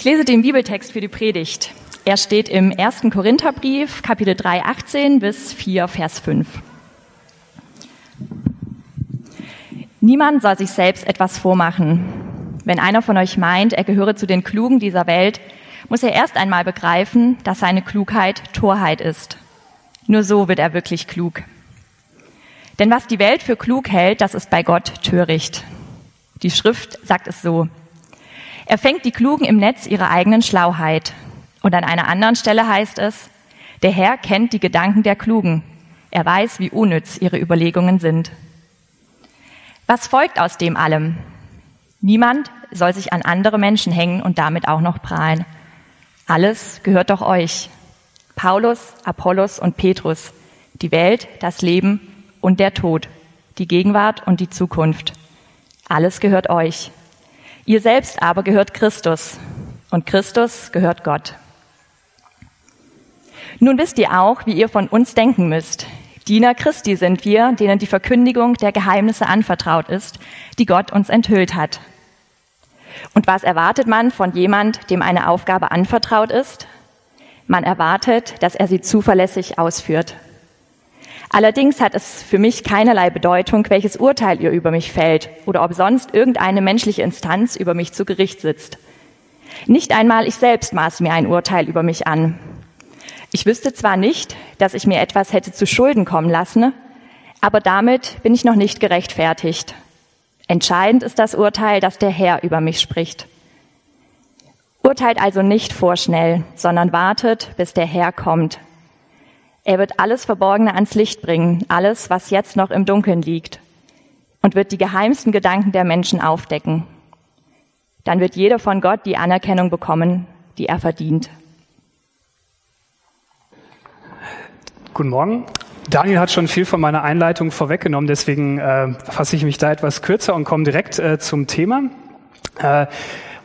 Ich lese den Bibeltext für die Predigt. Er steht im 1. Korintherbrief, Kapitel 3, 18 bis 4, Vers 5. Niemand soll sich selbst etwas vormachen. Wenn einer von euch meint, er gehöre zu den Klugen dieser Welt, muss er erst einmal begreifen, dass seine Klugheit Torheit ist. Nur so wird er wirklich klug. Denn was die Welt für klug hält, das ist bei Gott töricht. Die Schrift sagt es so. Er fängt die Klugen im Netz ihrer eigenen Schlauheit. Und an einer anderen Stelle heißt es, der Herr kennt die Gedanken der Klugen. Er weiß, wie unnütz ihre Überlegungen sind. Was folgt aus dem allem? Niemand soll sich an andere Menschen hängen und damit auch noch prahlen. Alles gehört doch euch. Paulus, Apollos und Petrus. Die Welt, das Leben und der Tod. Die Gegenwart und die Zukunft. Alles gehört euch. Ihr selbst aber gehört Christus und Christus gehört Gott. Nun wisst ihr auch, wie ihr von uns denken müsst. Diener Christi sind wir, denen die Verkündigung der Geheimnisse anvertraut ist, die Gott uns enthüllt hat. Und was erwartet man von jemand, dem eine Aufgabe anvertraut ist? Man erwartet, dass er sie zuverlässig ausführt. Allerdings hat es für mich keinerlei Bedeutung, welches Urteil ihr über mich fällt oder ob sonst irgendeine menschliche Instanz über mich zu Gericht sitzt. Nicht einmal ich selbst maß mir ein Urteil über mich an. Ich wüsste zwar nicht, dass ich mir etwas hätte zu Schulden kommen lassen, aber damit bin ich noch nicht gerechtfertigt. Entscheidend ist das Urteil, das der Herr über mich spricht. Urteilt also nicht vorschnell, sondern wartet, bis der Herr kommt. Er wird alles Verborgene ans Licht bringen, alles, was jetzt noch im Dunkeln liegt, und wird die geheimsten Gedanken der Menschen aufdecken. Dann wird jeder von Gott die Anerkennung bekommen, die er verdient. Guten Morgen. Daniel hat schon viel von meiner Einleitung vorweggenommen, deswegen äh, fasse ich mich da etwas kürzer und komme direkt äh, zum Thema. Äh,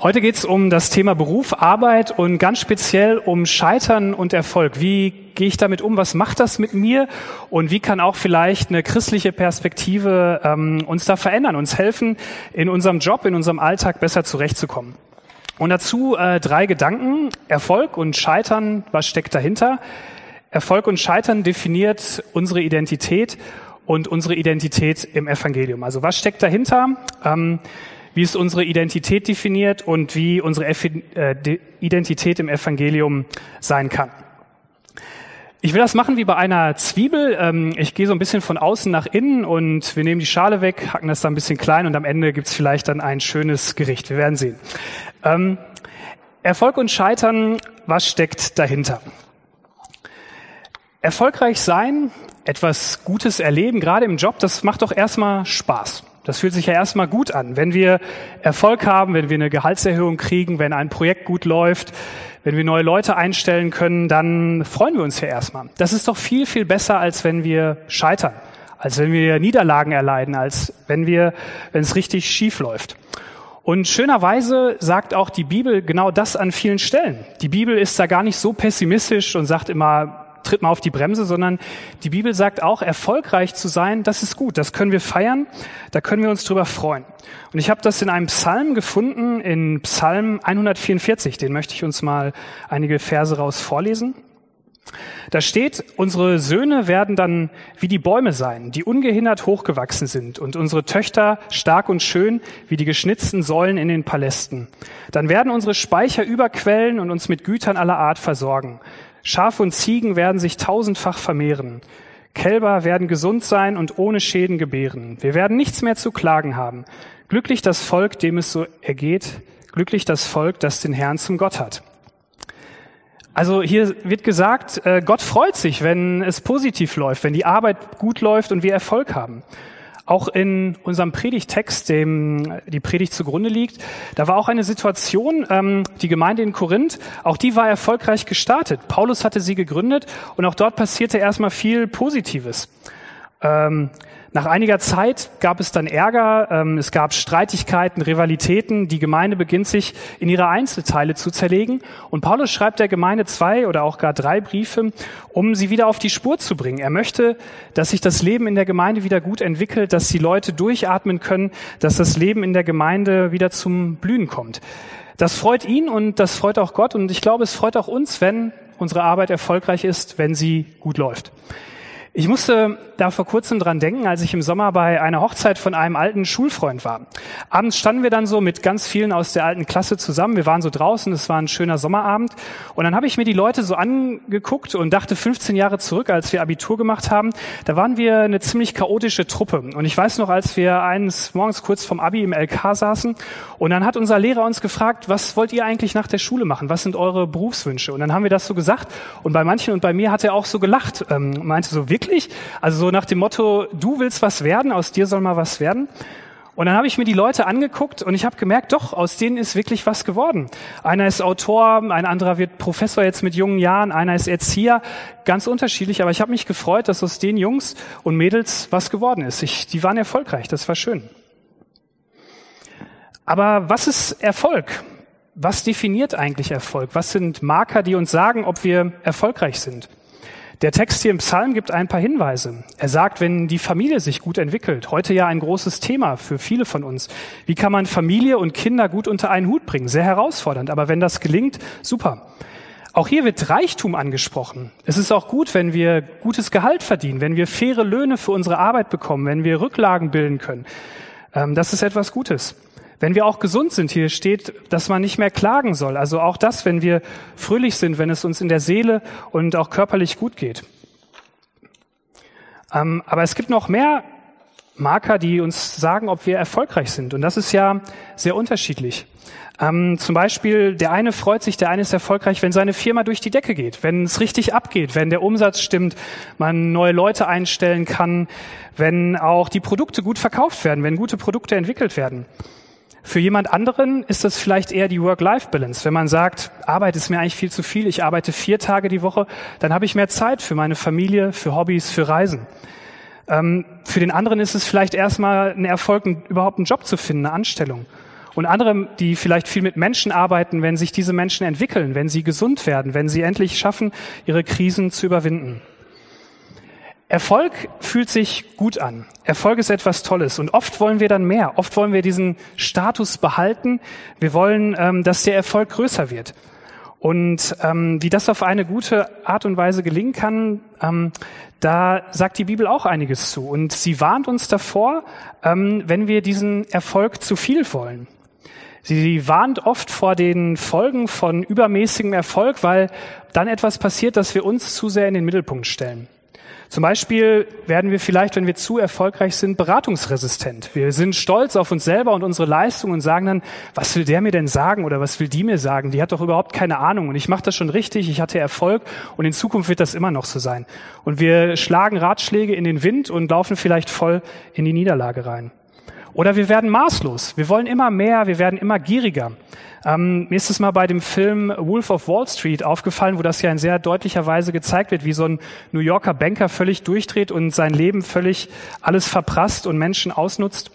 Heute geht es um das Thema Beruf, Arbeit und ganz speziell um Scheitern und Erfolg. Wie gehe ich damit um? Was macht das mit mir? Und wie kann auch vielleicht eine christliche Perspektive ähm, uns da verändern, uns helfen, in unserem Job, in unserem Alltag besser zurechtzukommen? Und dazu äh, drei Gedanken. Erfolg und Scheitern, was steckt dahinter? Erfolg und Scheitern definiert unsere Identität und unsere Identität im Evangelium. Also was steckt dahinter? Ähm, wie es unsere Identität definiert und wie unsere äh, Identität im Evangelium sein kann. Ich will das machen wie bei einer Zwiebel. Ähm, ich gehe so ein bisschen von außen nach innen und wir nehmen die Schale weg, hacken das da ein bisschen klein und am Ende gibt's vielleicht dann ein schönes Gericht. Wir werden sehen. Ähm, Erfolg und Scheitern, was steckt dahinter? Erfolgreich sein, etwas Gutes erleben, gerade im Job, das macht doch erstmal Spaß. Das fühlt sich ja erstmal gut an. Wenn wir Erfolg haben, wenn wir eine Gehaltserhöhung kriegen, wenn ein Projekt gut läuft, wenn wir neue Leute einstellen können, dann freuen wir uns ja erstmal. Das ist doch viel, viel besser, als wenn wir scheitern, als wenn wir Niederlagen erleiden, als wenn wir, wenn es richtig schief läuft. Und schönerweise sagt auch die Bibel genau das an vielen Stellen. Die Bibel ist da gar nicht so pessimistisch und sagt immer, tritt mal auf die Bremse, sondern die Bibel sagt auch, erfolgreich zu sein, das ist gut, das können wir feiern, da können wir uns drüber freuen. Und ich habe das in einem Psalm gefunden, in Psalm 144, den möchte ich uns mal einige Verse raus vorlesen. Da steht, unsere Söhne werden dann wie die Bäume sein, die ungehindert hochgewachsen sind, und unsere Töchter stark und schön wie die geschnitzten Säulen in den Palästen. Dann werden unsere Speicher überquellen und uns mit Gütern aller Art versorgen. Schafe und Ziegen werden sich tausendfach vermehren. Kälber werden gesund sein und ohne Schäden gebären. Wir werden nichts mehr zu klagen haben. Glücklich das Volk, dem es so ergeht. Glücklich das Volk, das den Herrn zum Gott hat. Also hier wird gesagt, äh, Gott freut sich, wenn es positiv läuft, wenn die Arbeit gut läuft und wir Erfolg haben. Auch in unserem Predigtext, dem die Predigt zugrunde liegt, da war auch eine Situation, ähm, die Gemeinde in Korinth, auch die war erfolgreich gestartet. Paulus hatte sie gegründet und auch dort passierte erstmal viel Positives. Ähm, nach einiger Zeit gab es dann Ärger, ähm, es gab Streitigkeiten, Rivalitäten. Die Gemeinde beginnt sich in ihre Einzelteile zu zerlegen. Und Paulus schreibt der Gemeinde zwei oder auch gar drei Briefe, um sie wieder auf die Spur zu bringen. Er möchte, dass sich das Leben in der Gemeinde wieder gut entwickelt, dass die Leute durchatmen können, dass das Leben in der Gemeinde wieder zum Blühen kommt. Das freut ihn und das freut auch Gott und ich glaube, es freut auch uns, wenn unsere Arbeit erfolgreich ist, wenn sie gut läuft. Ich musste da vor kurzem dran denken, als ich im Sommer bei einer Hochzeit von einem alten Schulfreund war. Abends standen wir dann so mit ganz vielen aus der alten Klasse zusammen. Wir waren so draußen, es war ein schöner Sommerabend. Und dann habe ich mir die Leute so angeguckt und dachte 15 Jahre zurück, als wir Abitur gemacht haben, da waren wir eine ziemlich chaotische Truppe. Und ich weiß noch, als wir eines morgens kurz vom Abi im LK saßen und dann hat unser Lehrer uns gefragt, was wollt ihr eigentlich nach der Schule machen? Was sind eure Berufswünsche? Und dann haben wir das so gesagt. Und bei manchen und bei mir hat er auch so gelacht, ähm, meinte so, wirklich wirklich? Also so nach dem Motto, du willst was werden, aus dir soll mal was werden. Und dann habe ich mir die Leute angeguckt und ich habe gemerkt, doch, aus denen ist wirklich was geworden. Einer ist Autor, ein anderer wird Professor jetzt mit jungen Jahren, einer ist Erzieher, ganz unterschiedlich. Aber ich habe mich gefreut, dass aus den Jungs und Mädels was geworden ist. Ich, die waren erfolgreich, das war schön. Aber was ist Erfolg? Was definiert eigentlich Erfolg? Was sind Marker, die uns sagen, ob wir erfolgreich sind? Der Text hier im Psalm gibt ein paar Hinweise. Er sagt, wenn die Familie sich gut entwickelt, heute ja ein großes Thema für viele von uns. Wie kann man Familie und Kinder gut unter einen Hut bringen? Sehr herausfordernd, aber wenn das gelingt, super. Auch hier wird Reichtum angesprochen. Es ist auch gut, wenn wir gutes Gehalt verdienen, wenn wir faire Löhne für unsere Arbeit bekommen, wenn wir Rücklagen bilden können. Ähm, das ist etwas Gutes. Wenn wir auch gesund sind, hier steht, dass man nicht mehr klagen soll. Also auch das, wenn wir fröhlich sind, wenn es uns in der Seele und auch körperlich gut geht. Ähm, aber es gibt noch mehr Marker, die uns sagen, ob wir erfolgreich sind. Und das ist ja sehr unterschiedlich. Ähm, zum Beispiel, der eine freut sich, der eine ist erfolgreich, wenn seine Firma durch die Decke geht, wenn es richtig abgeht, wenn der Umsatz stimmt, man neue Leute einstellen kann, wenn auch die Produkte gut verkauft werden, wenn gute Produkte entwickelt werden. Für jemand anderen ist das vielleicht eher die Work-Life-Balance. Wenn man sagt, Arbeit ist mir eigentlich viel zu viel, ich arbeite vier Tage die Woche, dann habe ich mehr Zeit für meine Familie, für Hobbys, für Reisen. Ähm, für den anderen ist es vielleicht erstmal ein Erfolg, überhaupt einen Job zu finden, eine Anstellung. Und andere, die vielleicht viel mit Menschen arbeiten, wenn sich diese Menschen entwickeln, wenn sie gesund werden, wenn sie endlich schaffen, ihre Krisen zu überwinden. Erfolg fühlt sich gut an. Erfolg ist etwas Tolles und oft wollen wir dann mehr. Oft wollen wir diesen Status behalten. Wir wollen, ähm, dass der Erfolg größer wird. Und ähm, wie das auf eine gute Art und Weise gelingen kann, ähm, da sagt die Bibel auch einiges zu. Und sie warnt uns davor, ähm, wenn wir diesen Erfolg zu viel wollen. Sie warnt oft vor den Folgen von übermäßigem Erfolg, weil dann etwas passiert, dass wir uns zu sehr in den Mittelpunkt stellen. Zum Beispiel werden wir vielleicht, wenn wir zu erfolgreich sind, beratungsresistent. Wir sind stolz auf uns selber und unsere Leistung und sagen dann, was will der mir denn sagen oder was will die mir sagen? Die hat doch überhaupt keine Ahnung und ich mache das schon richtig, ich hatte Erfolg und in Zukunft wird das immer noch so sein. Und wir schlagen Ratschläge in den Wind und laufen vielleicht voll in die Niederlage rein. Oder wir werden maßlos. Wir wollen immer mehr, wir werden immer gieriger. Ähm, mir ist es mal bei dem Film Wolf of Wall Street aufgefallen, wo das ja in sehr deutlicher Weise gezeigt wird, wie so ein New Yorker Banker völlig durchdreht und sein Leben völlig alles verprasst und Menschen ausnutzt.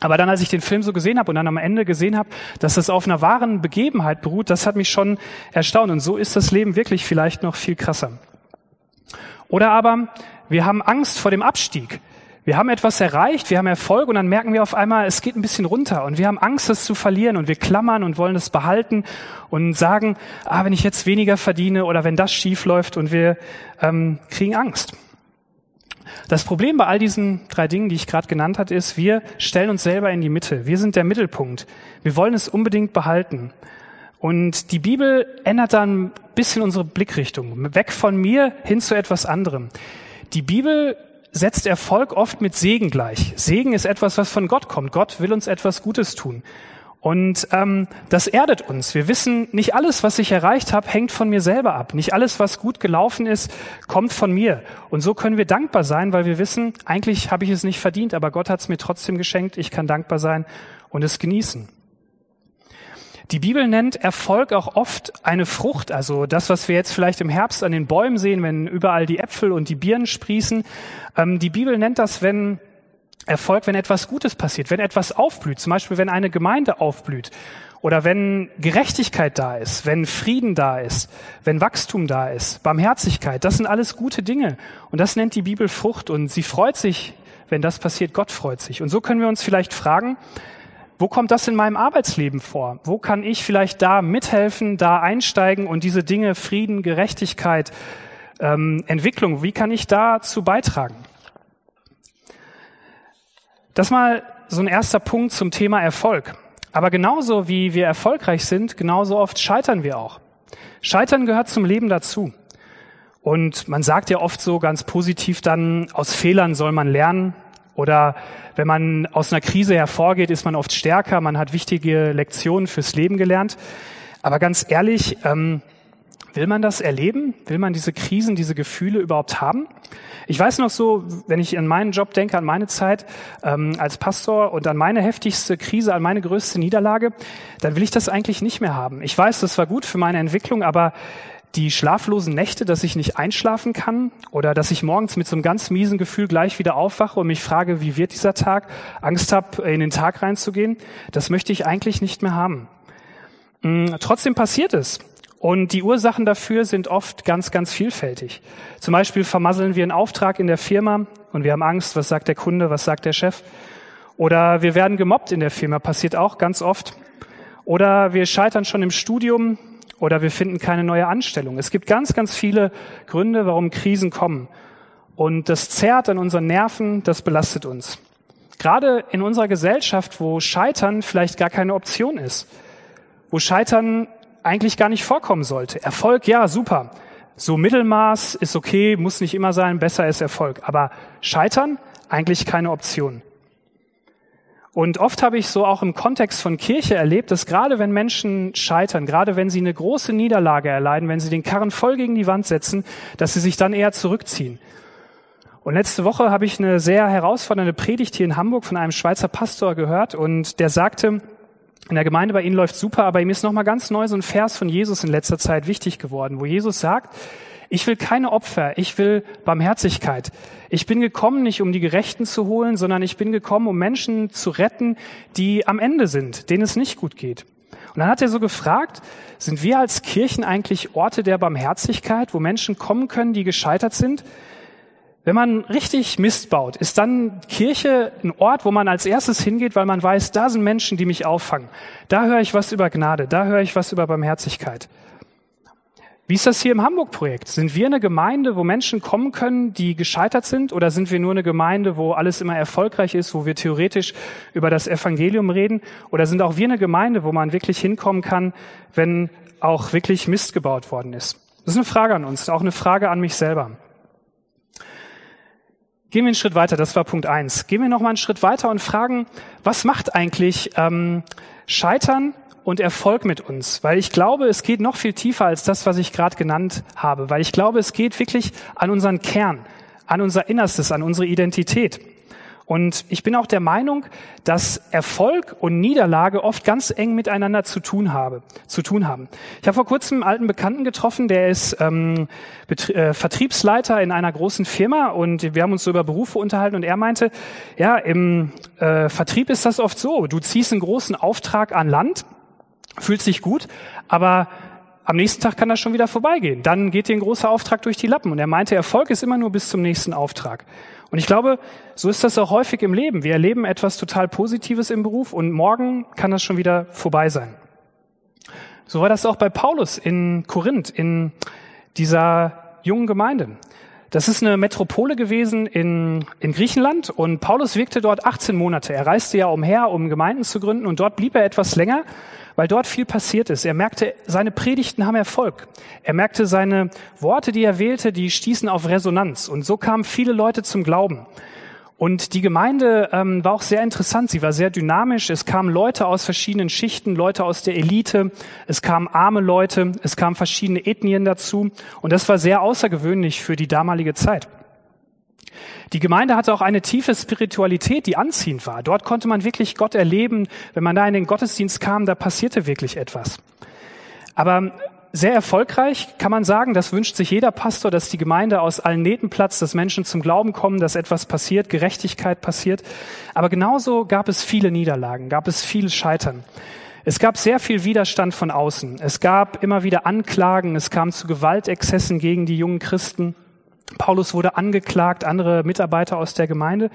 Aber dann, als ich den Film so gesehen habe und dann am Ende gesehen habe, dass das auf einer wahren Begebenheit beruht, das hat mich schon erstaunt. Und so ist das Leben wirklich vielleicht noch viel krasser. Oder aber wir haben Angst vor dem Abstieg. Wir haben etwas erreicht, wir haben Erfolg und dann merken wir auf einmal, es geht ein bisschen runter und wir haben Angst, es zu verlieren und wir klammern und wollen es behalten und sagen, ah, wenn ich jetzt weniger verdiene oder wenn das schief läuft und wir ähm, kriegen Angst. Das Problem bei all diesen drei Dingen, die ich gerade genannt habe, ist, wir stellen uns selber in die Mitte. Wir sind der Mittelpunkt. Wir wollen es unbedingt behalten. Und die Bibel ändert dann ein bisschen unsere Blickrichtung. Weg von mir hin zu etwas anderem. Die Bibel setzt Erfolg oft mit Segen gleich. Segen ist etwas, was von Gott kommt. Gott will uns etwas Gutes tun. Und ähm, das erdet uns. Wir wissen, nicht alles, was ich erreicht habe, hängt von mir selber ab. Nicht alles, was gut gelaufen ist, kommt von mir. Und so können wir dankbar sein, weil wir wissen, eigentlich habe ich es nicht verdient, aber Gott hat es mir trotzdem geschenkt. Ich kann dankbar sein und es genießen. Die Bibel nennt Erfolg auch oft eine Frucht, also das, was wir jetzt vielleicht im Herbst an den Bäumen sehen, wenn überall die Äpfel und die Birnen sprießen. Ähm, die Bibel nennt das, wenn Erfolg, wenn etwas Gutes passiert, wenn etwas aufblüht, zum Beispiel wenn eine Gemeinde aufblüht oder wenn Gerechtigkeit da ist, wenn Frieden da ist, wenn Wachstum da ist, Barmherzigkeit, das sind alles gute Dinge. Und das nennt die Bibel Frucht und sie freut sich, wenn das passiert, Gott freut sich. Und so können wir uns vielleicht fragen, Wo kommt das in meinem Arbeitsleben vor? Wo kann ich vielleicht da mithelfen, da einsteigen und diese Dinge Frieden, Gerechtigkeit, ähm, Entwicklung, wie kann ich dazu beitragen? Das mal so ein erster Punkt zum Thema Erfolg. Aber genauso wie wir erfolgreich sind, genauso oft scheitern wir auch. Scheitern gehört zum Leben dazu. Und man sagt ja oft so ganz positiv dann, aus Fehlern soll man lernen. Oder wenn man aus einer Krise hervorgeht, ist man oft stärker, man hat wichtige Lektionen fürs Leben gelernt. Aber ganz ehrlich, ähm, Will man das erleben? Will man diese Krisen, diese Gefühle überhaupt haben? Ich weiß noch so, wenn ich an meinen Job denke, an meine Zeit ähm, als Pastor und an meine heftigste Krise, an meine größte Niederlage, dann will ich das eigentlich nicht mehr haben. Ich weiß, das war gut für meine Entwicklung, aber die schlaflosen Nächte, dass ich nicht einschlafen kann oder dass ich morgens mit so einem ganz miesen Gefühl gleich wieder aufwache und mich frage, wie wird dieser Tag, Angst habe, in den Tag reinzugehen, das möchte ich eigentlich nicht mehr haben. Hm, trotzdem passiert es. Und die Ursachen dafür sind oft ganz, ganz vielfältig. Zum Beispiel vermasseln wir einen Auftrag in der Firma und wir haben Angst, was sagt der Kunde, was sagt der Chef. Oder wir werden gemobbt in der Firma, passiert auch ganz oft. Oder wir scheitern schon im Studium oder wir finden keine neue Anstellung. Es gibt ganz, ganz viele Gründe, warum Krisen kommen. Und das zerrt an unseren Nerven, das belastet uns. Gerade in unserer Gesellschaft, wo Scheitern vielleicht gar keine Option ist, wo Scheitern eigentlich gar nicht vorkommen sollte. Erfolg, ja, super. So Mittelmaß ist okay, muss nicht immer sein, besser ist Erfolg. Aber Scheitern, eigentlich keine Option. Und oft habe ich so auch im Kontext von Kirche erlebt, dass gerade wenn Menschen scheitern, gerade wenn sie eine große Niederlage erleiden, wenn sie den Karren voll gegen die Wand setzen, dass sie sich dann eher zurückziehen. Und letzte Woche habe ich eine sehr herausfordernde Predigt hier in Hamburg von einem Schweizer Pastor gehört und der sagte, in der Gemeinde bei Ihnen läuft super, aber ihm ist nochmal ganz neu so ein Vers von Jesus in letzter Zeit wichtig geworden, wo Jesus sagt, ich will keine Opfer, ich will Barmherzigkeit. Ich bin gekommen, nicht um die Gerechten zu holen, sondern ich bin gekommen, um Menschen zu retten, die am Ende sind, denen es nicht gut geht. Und dann hat er so gefragt, sind wir als Kirchen eigentlich Orte der Barmherzigkeit, wo Menschen kommen können, die gescheitert sind? Wenn man richtig Mist baut, ist dann Kirche ein Ort, wo man als erstes hingeht, weil man weiß, da sind Menschen, die mich auffangen. Da höre ich was über Gnade, da höre ich was über Barmherzigkeit. Wie ist das hier im Hamburg-Projekt? Sind wir eine Gemeinde, wo Menschen kommen können, die gescheitert sind? Oder sind wir nur eine Gemeinde, wo alles immer erfolgreich ist, wo wir theoretisch über das Evangelium reden? Oder sind auch wir eine Gemeinde, wo man wirklich hinkommen kann, wenn auch wirklich Mist gebaut worden ist? Das ist eine Frage an uns, auch eine Frage an mich selber. Gehen wir einen Schritt weiter, das war Punkt eins. Gehen wir noch mal einen Schritt weiter und fragen, was macht eigentlich ähm, Scheitern und Erfolg mit uns? Weil ich glaube, es geht noch viel tiefer als das, was ich gerade genannt habe. Weil ich glaube, es geht wirklich an unseren Kern, an unser Innerstes, an unsere Identität. Und ich bin auch der Meinung, dass Erfolg und Niederlage oft ganz eng miteinander zu tun, habe, zu tun haben. Ich habe vor kurzem einen alten Bekannten getroffen, der ist ähm, äh, Vertriebsleiter in einer großen Firma und wir haben uns so über Berufe unterhalten und er meinte, ja, im äh, Vertrieb ist das oft so, du ziehst einen großen Auftrag an Land, fühlst dich gut, aber am nächsten Tag kann das schon wieder vorbeigehen. Dann geht dir ein großer Auftrag durch die Lappen. Und er meinte, Erfolg ist immer nur bis zum nächsten Auftrag. Und ich glaube, so ist das auch häufig im Leben. Wir erleben etwas total Positives im Beruf und morgen kann das schon wieder vorbei sein. So war das auch bei Paulus in Korinth, in dieser jungen Gemeinde. Das ist eine Metropole gewesen in, in Griechenland und Paulus wirkte dort 18 Monate. Er reiste ja umher, um Gemeinden zu gründen und dort blieb er etwas länger weil dort viel passiert ist. Er merkte, seine Predigten haben Erfolg. Er merkte, seine Worte, die er wählte, die stießen auf Resonanz. Und so kamen viele Leute zum Glauben. Und die Gemeinde ähm, war auch sehr interessant. Sie war sehr dynamisch. Es kamen Leute aus verschiedenen Schichten, Leute aus der Elite. Es kamen arme Leute. Es kamen verschiedene Ethnien dazu. Und das war sehr außergewöhnlich für die damalige Zeit. Die Gemeinde hatte auch eine tiefe Spiritualität, die anziehend war. Dort konnte man wirklich Gott erleben. Wenn man da in den Gottesdienst kam, da passierte wirklich etwas. Aber sehr erfolgreich kann man sagen, das wünscht sich jeder Pastor, dass die Gemeinde aus allen Nähten platzt, dass Menschen zum Glauben kommen, dass etwas passiert, Gerechtigkeit passiert. Aber genauso gab es viele Niederlagen, gab es viel Scheitern. Es gab sehr viel Widerstand von außen. Es gab immer wieder Anklagen, es kam zu Gewaltexzessen gegen die jungen Christen. Paulus wurde angeklagt, andere Mitarbeiter aus der Gemeinde.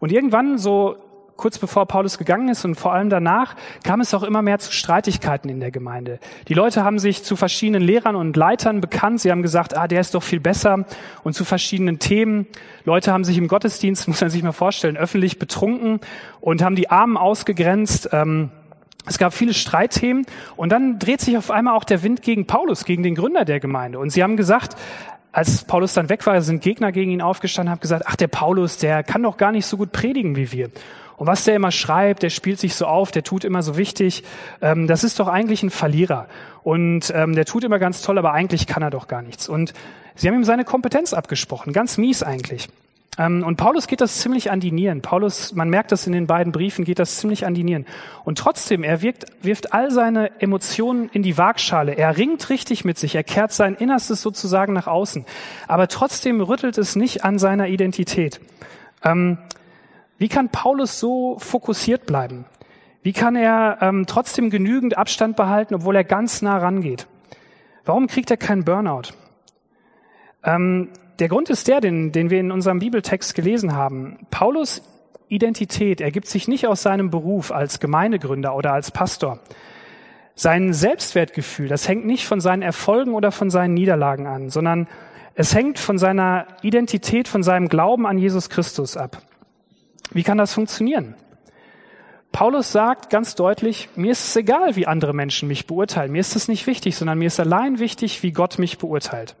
Und irgendwann, so kurz bevor Paulus gegangen ist und vor allem danach kam es auch immer mehr zu Streitigkeiten in der Gemeinde. Die Leute haben sich zu verschiedenen Lehrern und Leitern bekannt. Sie haben gesagt, ah, der ist doch viel besser und zu verschiedenen Themen. Leute haben sich im Gottesdienst, muss man sich mal vorstellen, öffentlich betrunken und haben die Armen ausgegrenzt. Ähm, es gab viele Streitthemen und dann dreht sich auf einmal auch der Wind gegen Paulus, gegen den Gründer der Gemeinde. Und sie haben gesagt, als Paulus dann weg war, sind Gegner gegen ihn aufgestanden, haben gesagt, ach, der Paulus, der kann doch gar nicht so gut predigen wie wir. Und was der immer schreibt, der spielt sich so auf, der tut immer so wichtig, ähm, das ist doch eigentlich ein Verlierer. Und ähm, der tut immer ganz toll, aber eigentlich kann er doch gar nichts. Und sie haben ihm seine Kompetenz abgesprochen, ganz mies eigentlich. Ähm, und Paulus geht das ziemlich an die Nieren. Paulus, man merkt das in den beiden Briefen, geht das ziemlich an die Nieren. Und trotzdem, er wirkt, wirft all seine Emotionen in die Waagschale. Er ringt richtig mit sich. Er kehrt sein Innerstes sozusagen nach außen. Aber trotzdem rüttelt es nicht an seiner Identität. Ähm, wie kann Paulus so fokussiert bleiben? Wie kann er ähm, trotzdem genügend Abstand behalten, obwohl er ganz nah rangeht? Warum kriegt er keinen Burnout? Ähm, der Grund ist der, den, den wir in unserem Bibeltext gelesen haben. Paulus Identität ergibt sich nicht aus seinem Beruf als Gemeindegründer oder als Pastor. Sein Selbstwertgefühl, das hängt nicht von seinen Erfolgen oder von seinen Niederlagen an, sondern es hängt von seiner Identität, von seinem Glauben an Jesus Christus ab. Wie kann das funktionieren? Paulus sagt ganz deutlich, mir ist es egal, wie andere Menschen mich beurteilen. Mir ist es nicht wichtig, sondern mir ist allein wichtig, wie Gott mich beurteilt.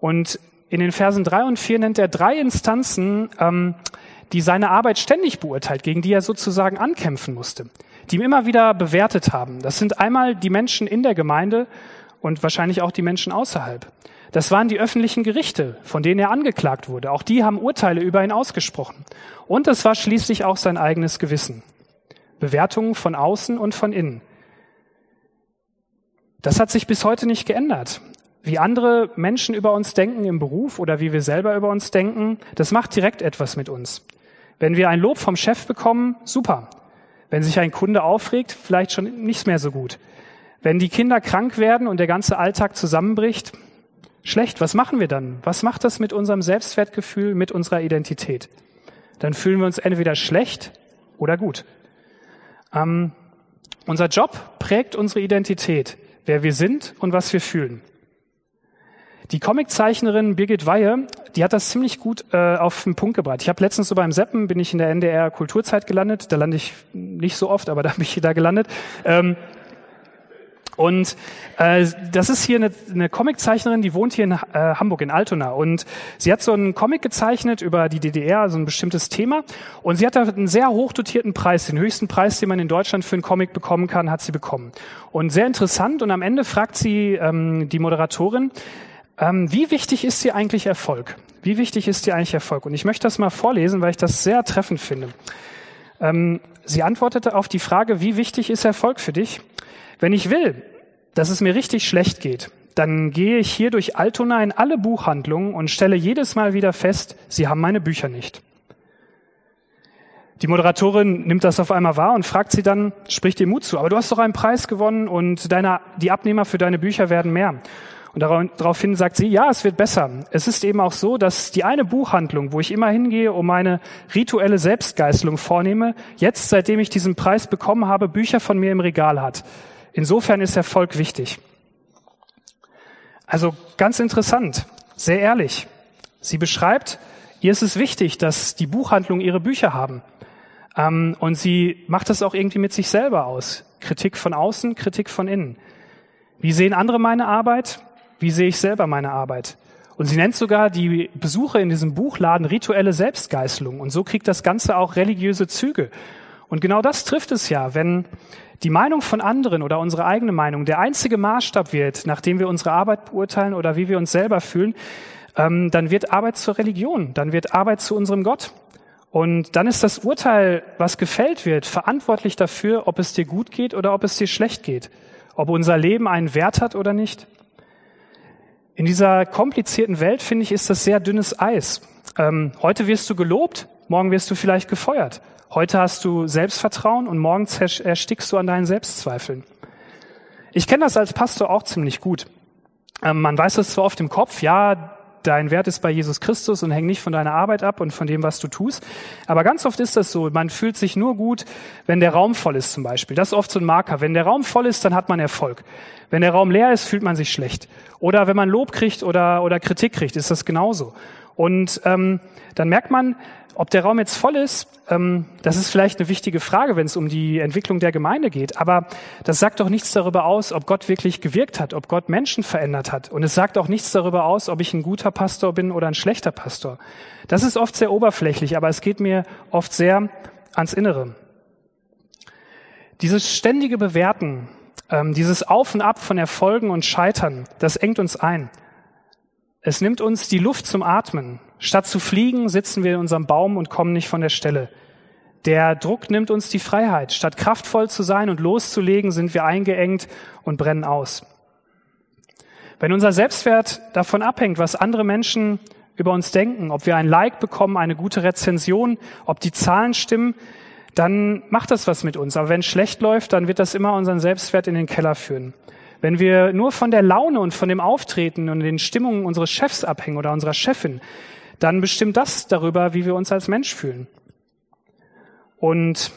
Und in den Versen drei und vier nennt er drei Instanzen, ähm, die seine Arbeit ständig beurteilt, gegen die er sozusagen ankämpfen musste, die ihm immer wieder bewertet haben. Das sind einmal die Menschen in der Gemeinde und wahrscheinlich auch die Menschen außerhalb. Das waren die öffentlichen Gerichte, von denen er angeklagt wurde. Auch die haben Urteile über ihn ausgesprochen. Und es war schließlich auch sein eigenes Gewissen. Bewertungen von außen und von innen. Das hat sich bis heute nicht geändert. Wie andere Menschen über uns denken im Beruf oder wie wir selber über uns denken, das macht direkt etwas mit uns. Wenn wir ein Lob vom Chef bekommen, super. Wenn sich ein Kunde aufregt, vielleicht schon nicht mehr so gut. Wenn die Kinder krank werden und der ganze Alltag zusammenbricht, schlecht. Was machen wir dann? Was macht das mit unserem Selbstwertgefühl, mit unserer Identität? Dann fühlen wir uns entweder schlecht oder gut. Ähm, unser Job prägt unsere Identität, wer wir sind und was wir fühlen. Die Comiczeichnerin Birgit Weihe, die hat das ziemlich gut äh, auf den Punkt gebracht. Ich habe letztens so beim Seppen, bin ich in der NDR Kulturzeit gelandet. Da lande ich nicht so oft, aber da bin ich da gelandet. Ähm, und äh, das ist hier eine, eine Comiczeichnerin, die wohnt hier in äh, Hamburg, in Altona. Und sie hat so einen Comic gezeichnet über die DDR, so ein bestimmtes Thema. Und sie hat da einen sehr hochdotierten Preis, den höchsten Preis, den man in Deutschland für einen Comic bekommen kann, hat sie bekommen. Und sehr interessant. Und am Ende fragt sie ähm, die Moderatorin, ähm, wie wichtig ist dir eigentlich Erfolg? Wie wichtig ist dir eigentlich Erfolg? Und ich möchte das mal vorlesen, weil ich das sehr treffend finde. Ähm, sie antwortete auf die Frage, wie wichtig ist Erfolg für dich? Wenn ich will, dass es mir richtig schlecht geht, dann gehe ich hier durch Altona in alle Buchhandlungen und stelle jedes Mal wieder fest, sie haben meine Bücher nicht. Die Moderatorin nimmt das auf einmal wahr und fragt sie dann, spricht dir Mut zu, aber du hast doch einen Preis gewonnen und deine, die Abnehmer für deine Bücher werden mehr. Und daraufhin sagt sie, ja, es wird besser. Es ist eben auch so, dass die eine Buchhandlung, wo ich immer hingehe, um meine rituelle Selbstgeißelung vornehme, jetzt, seitdem ich diesen Preis bekommen habe, Bücher von mir im Regal hat. Insofern ist Erfolg wichtig. Also ganz interessant, sehr ehrlich. Sie beschreibt, ihr ist es wichtig, dass die Buchhandlungen ihre Bücher haben. Ähm, und sie macht das auch irgendwie mit sich selber aus. Kritik von außen, Kritik von innen. Wie sehen andere meine Arbeit? Wie sehe ich selber meine Arbeit? Und sie nennt sogar die Besuche in diesem Buchladen rituelle Selbstgeißelung. Und so kriegt das Ganze auch religiöse Züge. Und genau das trifft es ja, wenn die Meinung von anderen oder unsere eigene Meinung der einzige Maßstab wird, nachdem wir unsere Arbeit beurteilen oder wie wir uns selber fühlen, ähm, dann wird Arbeit zur Religion, dann wird Arbeit zu unserem Gott. Und dann ist das Urteil, was gefällt wird, verantwortlich dafür, ob es dir gut geht oder ob es dir schlecht geht, ob unser Leben einen Wert hat oder nicht. In dieser komplizierten Welt, finde ich, ist das sehr dünnes Eis. Ähm, heute wirst du gelobt, morgen wirst du vielleicht gefeuert. Heute hast du Selbstvertrauen und morgen erstickst du an deinen Selbstzweifeln. Ich kenne das als Pastor auch ziemlich gut. Ähm, man weiß es zwar oft im Kopf, ja, dein Wert ist bei Jesus Christus und hängt nicht von deiner Arbeit ab und von dem, was du tust. Aber ganz oft ist das so, man fühlt sich nur gut, wenn der Raum voll ist zum Beispiel. Das ist oft so ein Marker. Wenn der Raum voll ist, dann hat man Erfolg. Wenn der Raum leer ist, fühlt man sich schlecht. Oder wenn man Lob kriegt oder, oder Kritik kriegt, ist das genauso. Und ähm, dann merkt man, ob der Raum jetzt voll ist, ähm, das ist vielleicht eine wichtige Frage, wenn es um die Entwicklung der Gemeinde geht. Aber das sagt doch nichts darüber aus, ob Gott wirklich gewirkt hat, ob Gott Menschen verändert hat. Und es sagt auch nichts darüber aus, ob ich ein guter Pastor bin oder ein schlechter Pastor. Das ist oft sehr oberflächlich, aber es geht mir oft sehr ans Innere. Dieses ständige Bewerten, ähm, dieses Auf und Ab von Erfolgen und Scheitern, das engt uns ein. Es nimmt uns die Luft zum Atmen. Statt zu fliegen, sitzen wir in unserem Baum und kommen nicht von der Stelle. Der Druck nimmt uns die Freiheit. Statt kraftvoll zu sein und loszulegen, sind wir eingeengt und brennen aus. Wenn unser Selbstwert davon abhängt, was andere Menschen über uns denken, ob wir ein Like bekommen, eine gute Rezension, ob die Zahlen stimmen, dann macht das was mit uns. Aber wenn es schlecht läuft, dann wird das immer unseren Selbstwert in den Keller führen. Wenn wir nur von der Laune und von dem Auftreten und den Stimmungen unseres Chefs abhängen oder unserer Chefin, dann bestimmt das darüber, wie wir uns als Mensch fühlen. Und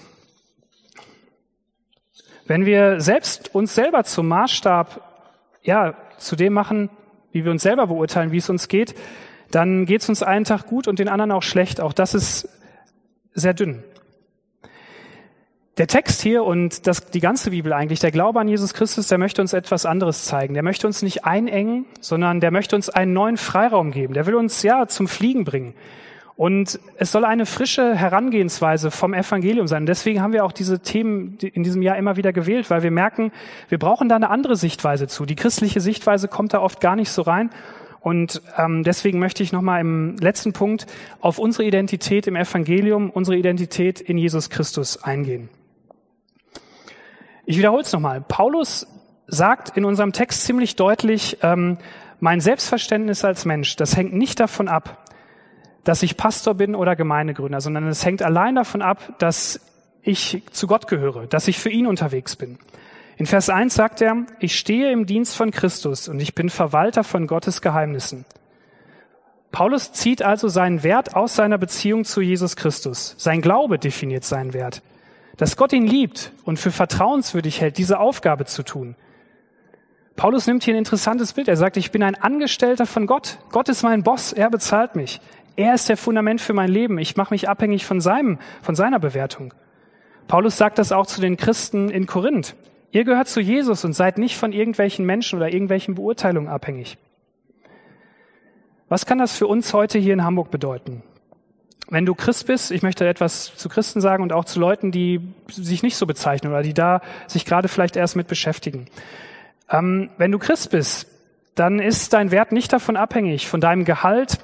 wenn wir selbst uns selber zum Maßstab, ja, zu dem machen, wie wir uns selber beurteilen, wie es uns geht, dann geht es uns einen Tag gut und den anderen auch schlecht. Auch das ist sehr dünn. Der Text hier und das, die ganze Bibel eigentlich, der Glaube an Jesus Christus, der möchte uns etwas anderes zeigen. Der möchte uns nicht einengen, sondern der möchte uns einen neuen Freiraum geben. Der will uns ja zum Fliegen bringen. Und es soll eine frische Herangehensweise vom Evangelium sein. Deswegen haben wir auch diese Themen in diesem Jahr immer wieder gewählt, weil wir merken, wir brauchen da eine andere Sichtweise zu. Die christliche Sichtweise kommt da oft gar nicht so rein. Und ähm, deswegen möchte ich nochmal im letzten Punkt auf unsere Identität im Evangelium, unsere Identität in Jesus Christus eingehen. Ich wiederhole es nochmal. Paulus sagt in unserem Text ziemlich deutlich, ähm, mein Selbstverständnis als Mensch, das hängt nicht davon ab, dass ich Pastor bin oder Gemeindegründer, sondern es hängt allein davon ab, dass ich zu Gott gehöre, dass ich für ihn unterwegs bin. In Vers 1 sagt er, ich stehe im Dienst von Christus und ich bin Verwalter von Gottes Geheimnissen. Paulus zieht also seinen Wert aus seiner Beziehung zu Jesus Christus. Sein Glaube definiert seinen Wert dass Gott ihn liebt und für vertrauenswürdig hält, diese Aufgabe zu tun. Paulus nimmt hier ein interessantes Bild. Er sagt, ich bin ein Angestellter von Gott. Gott ist mein Boss. Er bezahlt mich. Er ist der Fundament für mein Leben. Ich mache mich abhängig von seinem, von seiner Bewertung. Paulus sagt das auch zu den Christen in Korinth. Ihr gehört zu Jesus und seid nicht von irgendwelchen Menschen oder irgendwelchen Beurteilungen abhängig. Was kann das für uns heute hier in Hamburg bedeuten? Wenn du Christ bist, ich möchte etwas zu Christen sagen und auch zu Leuten, die sich nicht so bezeichnen oder die da sich gerade vielleicht erst mit beschäftigen. Ähm, wenn du Christ bist, dann ist dein Wert nicht davon abhängig, von deinem Gehalt,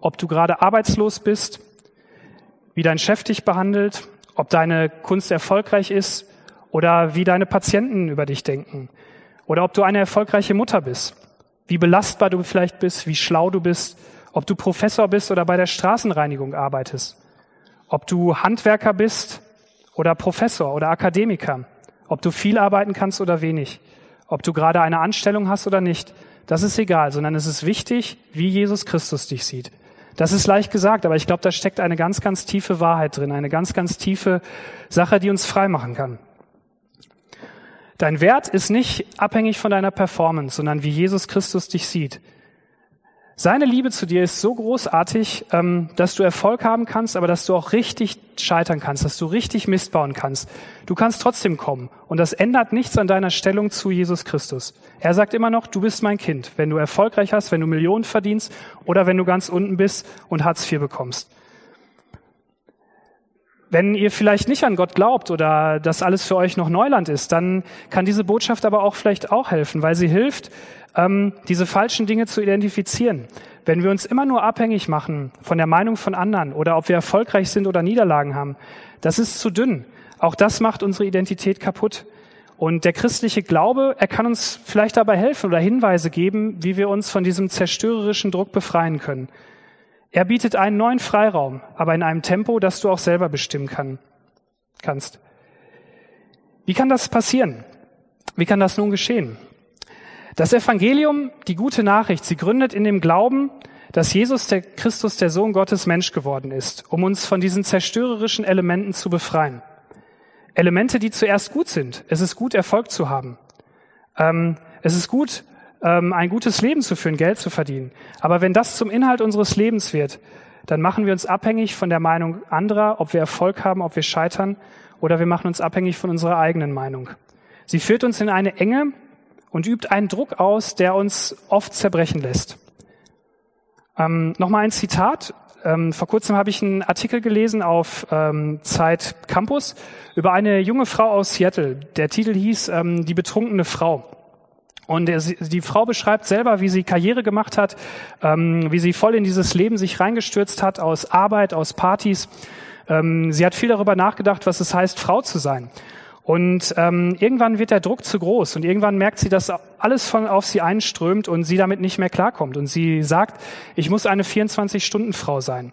ob du gerade arbeitslos bist, wie dein Chef dich behandelt, ob deine Kunst erfolgreich ist oder wie deine Patienten über dich denken oder ob du eine erfolgreiche Mutter bist, wie belastbar du vielleicht bist, wie schlau du bist ob du Professor bist oder bei der Straßenreinigung arbeitest, ob du Handwerker bist oder Professor oder Akademiker, ob du viel arbeiten kannst oder wenig, ob du gerade eine Anstellung hast oder nicht, das ist egal, sondern es ist wichtig, wie Jesus Christus dich sieht. Das ist leicht gesagt, aber ich glaube, da steckt eine ganz, ganz tiefe Wahrheit drin, eine ganz, ganz tiefe Sache, die uns frei machen kann. Dein Wert ist nicht abhängig von deiner Performance, sondern wie Jesus Christus dich sieht. Seine Liebe zu dir ist so großartig, ähm, dass du Erfolg haben kannst, aber dass du auch richtig scheitern kannst, dass du richtig Mist bauen kannst. Du kannst trotzdem kommen. Und das ändert nichts an deiner Stellung zu Jesus Christus. Er sagt immer noch, du bist mein Kind. Wenn du erfolgreich hast, wenn du Millionen verdienst oder wenn du ganz unten bist und Hartz IV bekommst. Wenn ihr vielleicht nicht an Gott glaubt oder das alles für euch noch Neuland ist, dann kann diese Botschaft aber auch vielleicht auch helfen, weil sie hilft, ähm, diese falschen Dinge zu identifizieren. Wenn wir uns immer nur abhängig machen von der Meinung von anderen oder ob wir erfolgreich sind oder Niederlagen haben, das ist zu dünn. Auch das macht unsere Identität kaputt. Und der christliche Glaube, er kann uns vielleicht dabei helfen oder Hinweise geben, wie wir uns von diesem zerstörerischen Druck befreien können. Er bietet einen neuen Freiraum, aber in einem Tempo, das du auch selber bestimmen kann, kannst. Wie kann das passieren? Wie kann das nun geschehen? Das Evangelium, die gute Nachricht, sie gründet in dem Glauben, dass Jesus der Christus, der Sohn Gottes, Mensch geworden ist, um uns von diesen zerstörerischen Elementen zu befreien. Elemente, die zuerst gut sind. Es ist gut, Erfolg zu haben. Ähm, es ist gut, ein gutes Leben zu führen, Geld zu verdienen. Aber wenn das zum Inhalt unseres Lebens wird, dann machen wir uns abhängig von der Meinung anderer, ob wir Erfolg haben, ob wir scheitern, oder wir machen uns abhängig von unserer eigenen Meinung. Sie führt uns in eine Enge und übt einen Druck aus, der uns oft zerbrechen lässt. Ähm, Nochmal ein Zitat. Ähm, vor kurzem habe ich einen Artikel gelesen auf ähm, Zeit Campus über eine junge Frau aus Seattle. Der Titel hieß ähm, Die betrunkene Frau. Und die Frau beschreibt selber, wie sie Karriere gemacht hat, ähm, wie sie voll in dieses Leben sich reingestürzt hat, aus Arbeit, aus Partys. Ähm, sie hat viel darüber nachgedacht, was es heißt, Frau zu sein. Und ähm, irgendwann wird der Druck zu groß und irgendwann merkt sie, dass alles von auf sie einströmt und sie damit nicht mehr klarkommt. Und sie sagt, ich muss eine 24-Stunden-Frau sein.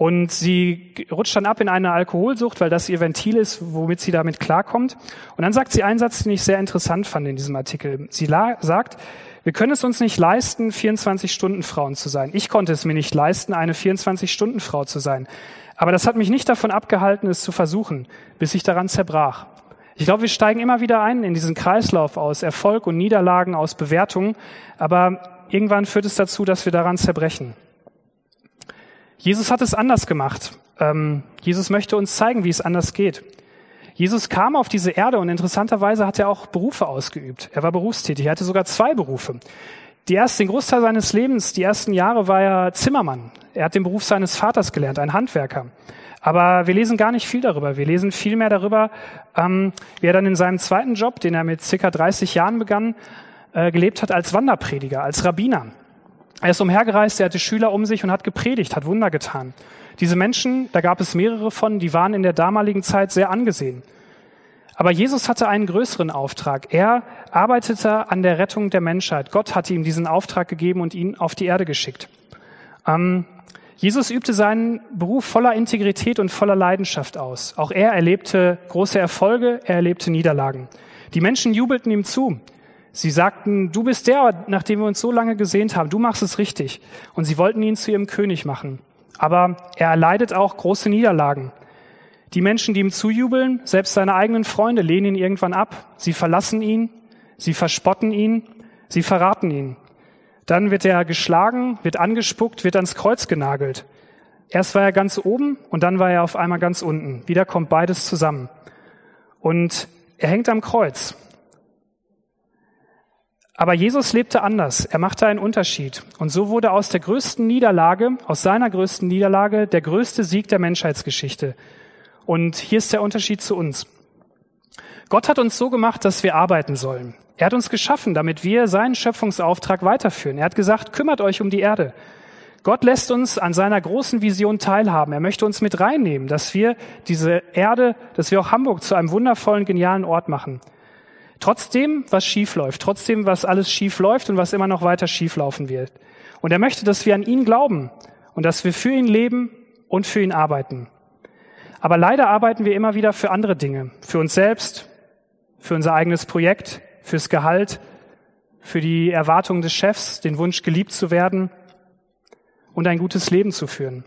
Und sie rutscht dann ab in eine Alkoholsucht, weil das ihr Ventil ist, womit sie damit klarkommt. Und dann sagt sie einen Satz, den ich sehr interessant fand in diesem Artikel. Sie sagt, wir können es uns nicht leisten, 24 Stunden Frauen zu sein. Ich konnte es mir nicht leisten, eine 24 Stunden Frau zu sein. Aber das hat mich nicht davon abgehalten, es zu versuchen, bis ich daran zerbrach. Ich glaube, wir steigen immer wieder ein in diesen Kreislauf aus Erfolg und Niederlagen, aus Bewertungen. Aber irgendwann führt es dazu, dass wir daran zerbrechen. Jesus hat es anders gemacht. Ähm, Jesus möchte uns zeigen, wie es anders geht. Jesus kam auf diese Erde und interessanterweise hat er auch Berufe ausgeübt. Er war berufstätig. Er hatte sogar zwei Berufe. Die ersten, den Großteil seines Lebens, die ersten Jahre war er Zimmermann. Er hat den Beruf seines Vaters gelernt, ein Handwerker. Aber wir lesen gar nicht viel darüber. Wir lesen viel mehr darüber, ähm, wie er dann in seinem zweiten Job, den er mit circa 30 Jahren begann, äh, gelebt hat als Wanderprediger, als Rabbiner. Er ist umhergereist, er hatte Schüler um sich und hat gepredigt, hat Wunder getan. Diese Menschen, da gab es mehrere von, die waren in der damaligen Zeit sehr angesehen. Aber Jesus hatte einen größeren Auftrag. Er arbeitete an der Rettung der Menschheit. Gott hatte ihm diesen Auftrag gegeben und ihn auf die Erde geschickt. Ähm, Jesus übte seinen Beruf voller Integrität und voller Leidenschaft aus. Auch er erlebte große Erfolge, er erlebte Niederlagen. Die Menschen jubelten ihm zu. Sie sagten, du bist der, nach dem wir uns so lange gesehnt haben, du machst es richtig. Und sie wollten ihn zu ihrem König machen. Aber er erleidet auch große Niederlagen. Die Menschen, die ihm zujubeln, selbst seine eigenen Freunde, lehnen ihn irgendwann ab. Sie verlassen ihn, sie verspotten ihn, sie verraten ihn. Dann wird er geschlagen, wird angespuckt, wird ans Kreuz genagelt. Erst war er ganz oben und dann war er auf einmal ganz unten. Wieder kommt beides zusammen. Und er hängt am Kreuz. Aber Jesus lebte anders. Er machte einen Unterschied. Und so wurde aus der größten Niederlage, aus seiner größten Niederlage, der größte Sieg der Menschheitsgeschichte. Und hier ist der Unterschied zu uns. Gott hat uns so gemacht, dass wir arbeiten sollen. Er hat uns geschaffen, damit wir seinen Schöpfungsauftrag weiterführen. Er hat gesagt, kümmert euch um die Erde. Gott lässt uns an seiner großen Vision teilhaben. Er möchte uns mit reinnehmen, dass wir diese Erde, dass wir auch Hamburg zu einem wundervollen, genialen Ort machen. Trotzdem, was schief läuft, trotzdem, was alles schief läuft und was immer noch weiter schief laufen wird. Und er möchte, dass wir an ihn glauben und dass wir für ihn leben und für ihn arbeiten. Aber leider arbeiten wir immer wieder für andere Dinge, für uns selbst, für unser eigenes Projekt, fürs Gehalt, für die Erwartungen des Chefs, den Wunsch, geliebt zu werden und ein gutes Leben zu führen.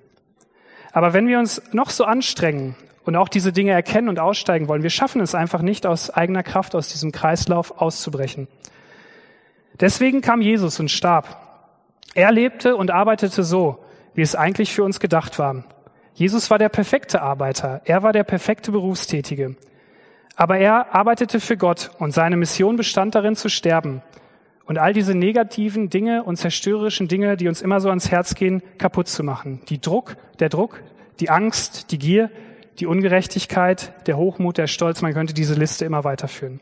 Aber wenn wir uns noch so anstrengen und auch diese Dinge erkennen und aussteigen wollen, wir schaffen es einfach nicht aus eigener Kraft aus diesem Kreislauf auszubrechen. Deswegen kam Jesus und starb. Er lebte und arbeitete so, wie es eigentlich für uns gedacht war. Jesus war der perfekte Arbeiter. Er war der perfekte Berufstätige. Aber er arbeitete für Gott und seine Mission bestand darin zu sterben und all diese negativen Dinge und zerstörerischen Dinge, die uns immer so ans Herz gehen, kaputt zu machen. Die Druck, der Druck, die Angst, die Gier, die Ungerechtigkeit, der Hochmut, der Stolz, man könnte diese Liste immer weiterführen.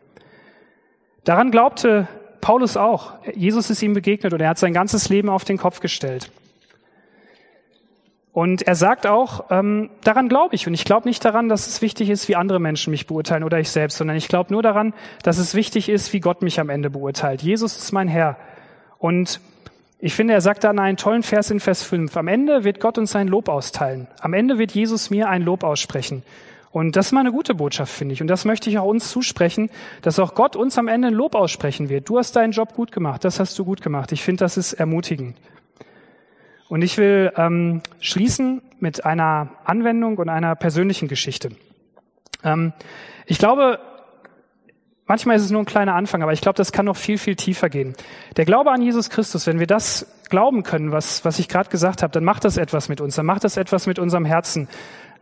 Daran glaubte Paulus auch. Jesus ist ihm begegnet und er hat sein ganzes Leben auf den Kopf gestellt. Und er sagt auch, ähm, daran glaube ich. Und ich glaube nicht daran, dass es wichtig ist, wie andere Menschen mich beurteilen oder ich selbst, sondern ich glaube nur daran, dass es wichtig ist, wie Gott mich am Ende beurteilt. Jesus ist mein Herr. Und ich finde, er sagt dann einen tollen Vers in Vers 5. Am Ende wird Gott uns sein Lob austeilen. Am Ende wird Jesus mir ein Lob aussprechen. Und das ist mal eine gute Botschaft, finde ich. Und das möchte ich auch uns zusprechen, dass auch Gott uns am Ende ein Lob aussprechen wird. Du hast deinen Job gut gemacht, das hast du gut gemacht. Ich finde, das ist ermutigend. Und ich will ähm, schließen mit einer Anwendung und einer persönlichen Geschichte. Ähm, ich glaube, manchmal ist es nur ein kleiner Anfang, aber ich glaube, das kann noch viel, viel tiefer gehen. Der Glaube an Jesus Christus, wenn wir das glauben können, was, was ich gerade gesagt habe, dann macht das etwas mit uns, dann macht das etwas mit unserem Herzen,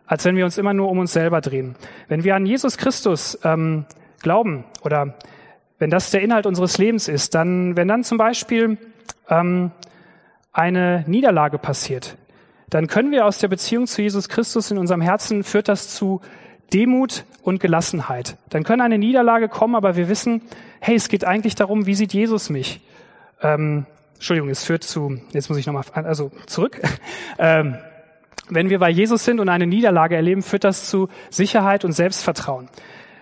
als wenn wir uns immer nur um uns selber drehen. Wenn wir an Jesus Christus ähm, glauben oder wenn das der Inhalt unseres Lebens ist, dann, wenn dann zum Beispiel ähm, eine Niederlage passiert, dann können wir aus der Beziehung zu Jesus Christus in unserem Herzen führt das zu Demut und Gelassenheit. Dann können eine Niederlage kommen, aber wir wissen, hey, es geht eigentlich darum, wie sieht Jesus mich? Ähm, Entschuldigung, es führt zu, jetzt muss ich nochmal, also zurück. ähm, wenn wir bei Jesus sind und eine Niederlage erleben, führt das zu Sicherheit und Selbstvertrauen.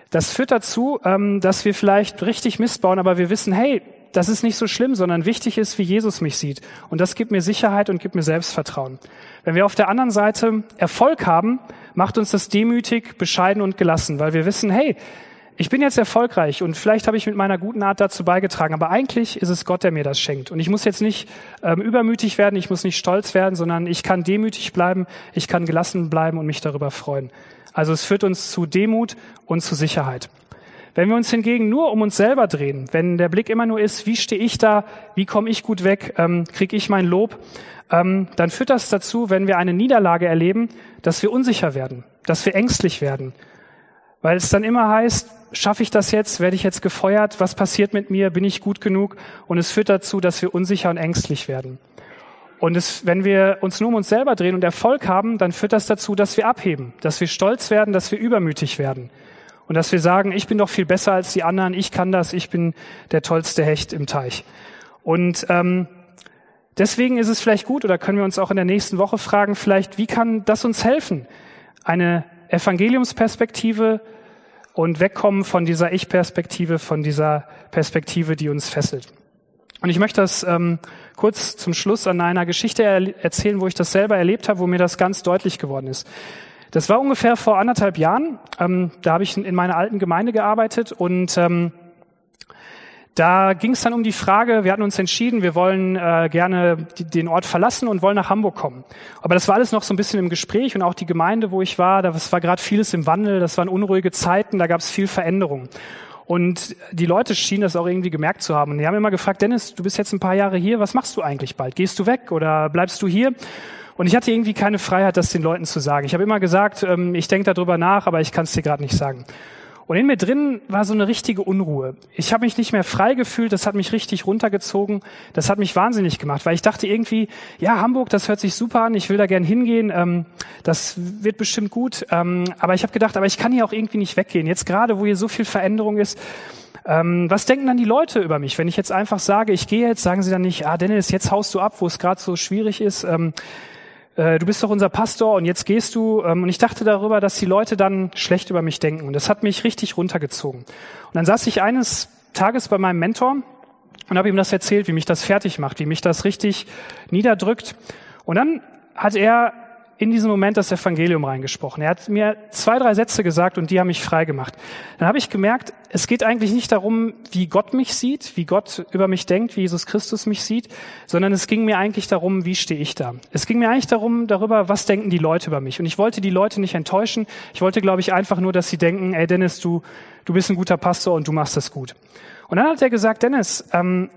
Das führt dazu, ähm, dass wir vielleicht richtig missbauen, aber wir wissen, hey, das ist nicht so schlimm, sondern wichtig ist, wie Jesus mich sieht. Und das gibt mir Sicherheit und gibt mir Selbstvertrauen. Wenn wir auf der anderen Seite Erfolg haben, macht uns das demütig, bescheiden und gelassen, weil wir wissen, hey, ich bin jetzt erfolgreich und vielleicht habe ich mit meiner guten Art dazu beigetragen, aber eigentlich ist es Gott, der mir das schenkt. Und ich muss jetzt nicht ähm, übermütig werden, ich muss nicht stolz werden, sondern ich kann demütig bleiben, ich kann gelassen bleiben und mich darüber freuen. Also es führt uns zu Demut und zu Sicherheit. Wenn wir uns hingegen nur um uns selber drehen, wenn der Blick immer nur ist, wie stehe ich da, wie komme ich gut weg, ähm, kriege ich mein Lob, ähm, dann führt das dazu, wenn wir eine Niederlage erleben, dass wir unsicher werden, dass wir ängstlich werden. Weil es dann immer heißt, schaffe ich das jetzt, werde ich jetzt gefeuert, was passiert mit mir, bin ich gut genug? Und es führt dazu, dass wir unsicher und ängstlich werden. Und es, wenn wir uns nur um uns selber drehen und Erfolg haben, dann führt das dazu, dass wir abheben, dass wir stolz werden, dass wir übermütig werden. Und dass wir sagen, ich bin doch viel besser als die anderen, ich kann das, ich bin der tollste Hecht im Teich. Und ähm, deswegen ist es vielleicht gut, oder können wir uns auch in der nächsten Woche fragen, vielleicht, wie kann das uns helfen? Eine Evangeliumsperspektive und wegkommen von dieser Ich-Perspektive, von dieser Perspektive, die uns fesselt. Und ich möchte das ähm, kurz zum Schluss an einer Geschichte er erzählen, wo ich das selber erlebt habe, wo mir das ganz deutlich geworden ist. Das war ungefähr vor anderthalb Jahren. Ähm, da habe ich in meiner alten Gemeinde gearbeitet und ähm, da ging es dann um die Frage, wir hatten uns entschieden, wir wollen äh, gerne die, den Ort verlassen und wollen nach Hamburg kommen. Aber das war alles noch so ein bisschen im Gespräch und auch die Gemeinde, wo ich war, das war gerade vieles im Wandel, das waren unruhige Zeiten, da gab es viel Veränderung. Und die Leute schienen das auch irgendwie gemerkt zu haben. Und die haben immer gefragt, Dennis, du bist jetzt ein paar Jahre hier, was machst du eigentlich bald? Gehst du weg oder bleibst du hier? Und ich hatte irgendwie keine Freiheit, das den Leuten zu sagen. Ich habe immer gesagt, ähm, ich denke darüber nach, aber ich kann es dir gerade nicht sagen. Und in mir drin war so eine richtige Unruhe. Ich habe mich nicht mehr frei gefühlt, das hat mich richtig runtergezogen, das hat mich wahnsinnig gemacht, weil ich dachte irgendwie, ja, Hamburg, das hört sich super an, ich will da gern hingehen, ähm, das wird bestimmt gut. Ähm, aber ich habe gedacht, aber ich kann hier auch irgendwie nicht weggehen. Jetzt gerade, wo hier so viel Veränderung ist, ähm, was denken dann die Leute über mich? Wenn ich jetzt einfach sage, ich gehe jetzt, sagen sie dann nicht, ah Dennis, jetzt haust du ab, wo es gerade so schwierig ist. Ähm, äh, du bist doch unser Pastor und jetzt gehst du. Ähm, und ich dachte darüber, dass die Leute dann schlecht über mich denken. Und das hat mich richtig runtergezogen. Und dann saß ich eines Tages bei meinem Mentor und habe ihm das erzählt, wie mich das fertig macht, wie mich das richtig niederdrückt. Und dann hat er in diesem Moment das Evangelium reingesprochen. Er hat mir zwei, drei Sätze gesagt und die haben mich frei gemacht. Dann habe ich gemerkt, es geht eigentlich nicht darum, wie Gott mich sieht, wie Gott über mich denkt, wie Jesus Christus mich sieht, sondern es ging mir eigentlich darum, wie stehe ich da. Es ging mir eigentlich darum, darüber, was denken die Leute über mich. Und ich wollte die Leute nicht enttäuschen. Ich wollte, glaube ich, einfach nur, dass sie denken, ey Dennis, du, du bist ein guter Pastor und du machst das gut. Und dann hat er gesagt, Dennis, ähm,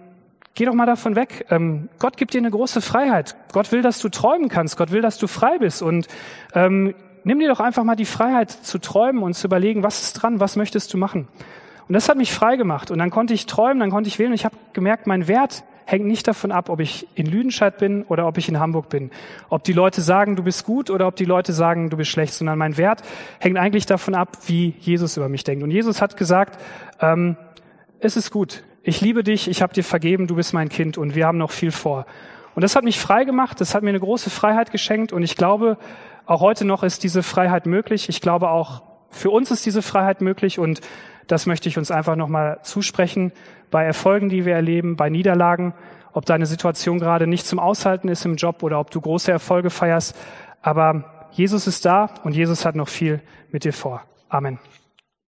Geh doch mal davon weg. Ähm, Gott gibt dir eine große Freiheit. Gott will, dass du träumen kannst. Gott will, dass du frei bist. Und ähm, nimm dir doch einfach mal die Freiheit zu träumen und zu überlegen, was ist dran, was möchtest du machen. Und das hat mich frei gemacht. Und dann konnte ich träumen, dann konnte ich wählen. Und ich habe gemerkt, mein Wert hängt nicht davon ab, ob ich in Lüdenscheid bin oder ob ich in Hamburg bin. Ob die Leute sagen, du bist gut oder ob die Leute sagen, du bist schlecht. Sondern mein Wert hängt eigentlich davon ab, wie Jesus über mich denkt. Und Jesus hat gesagt, ähm, es ist gut ich liebe dich, ich habe dir vergeben, du bist mein Kind und wir haben noch viel vor. Und das hat mich frei gemacht, das hat mir eine große Freiheit geschenkt und ich glaube, auch heute noch ist diese Freiheit möglich. Ich glaube auch, für uns ist diese Freiheit möglich und das möchte ich uns einfach nochmal zusprechen. Bei Erfolgen, die wir erleben, bei Niederlagen, ob deine Situation gerade nicht zum Aushalten ist im Job oder ob du große Erfolge feierst. Aber Jesus ist da und Jesus hat noch viel mit dir vor. Amen.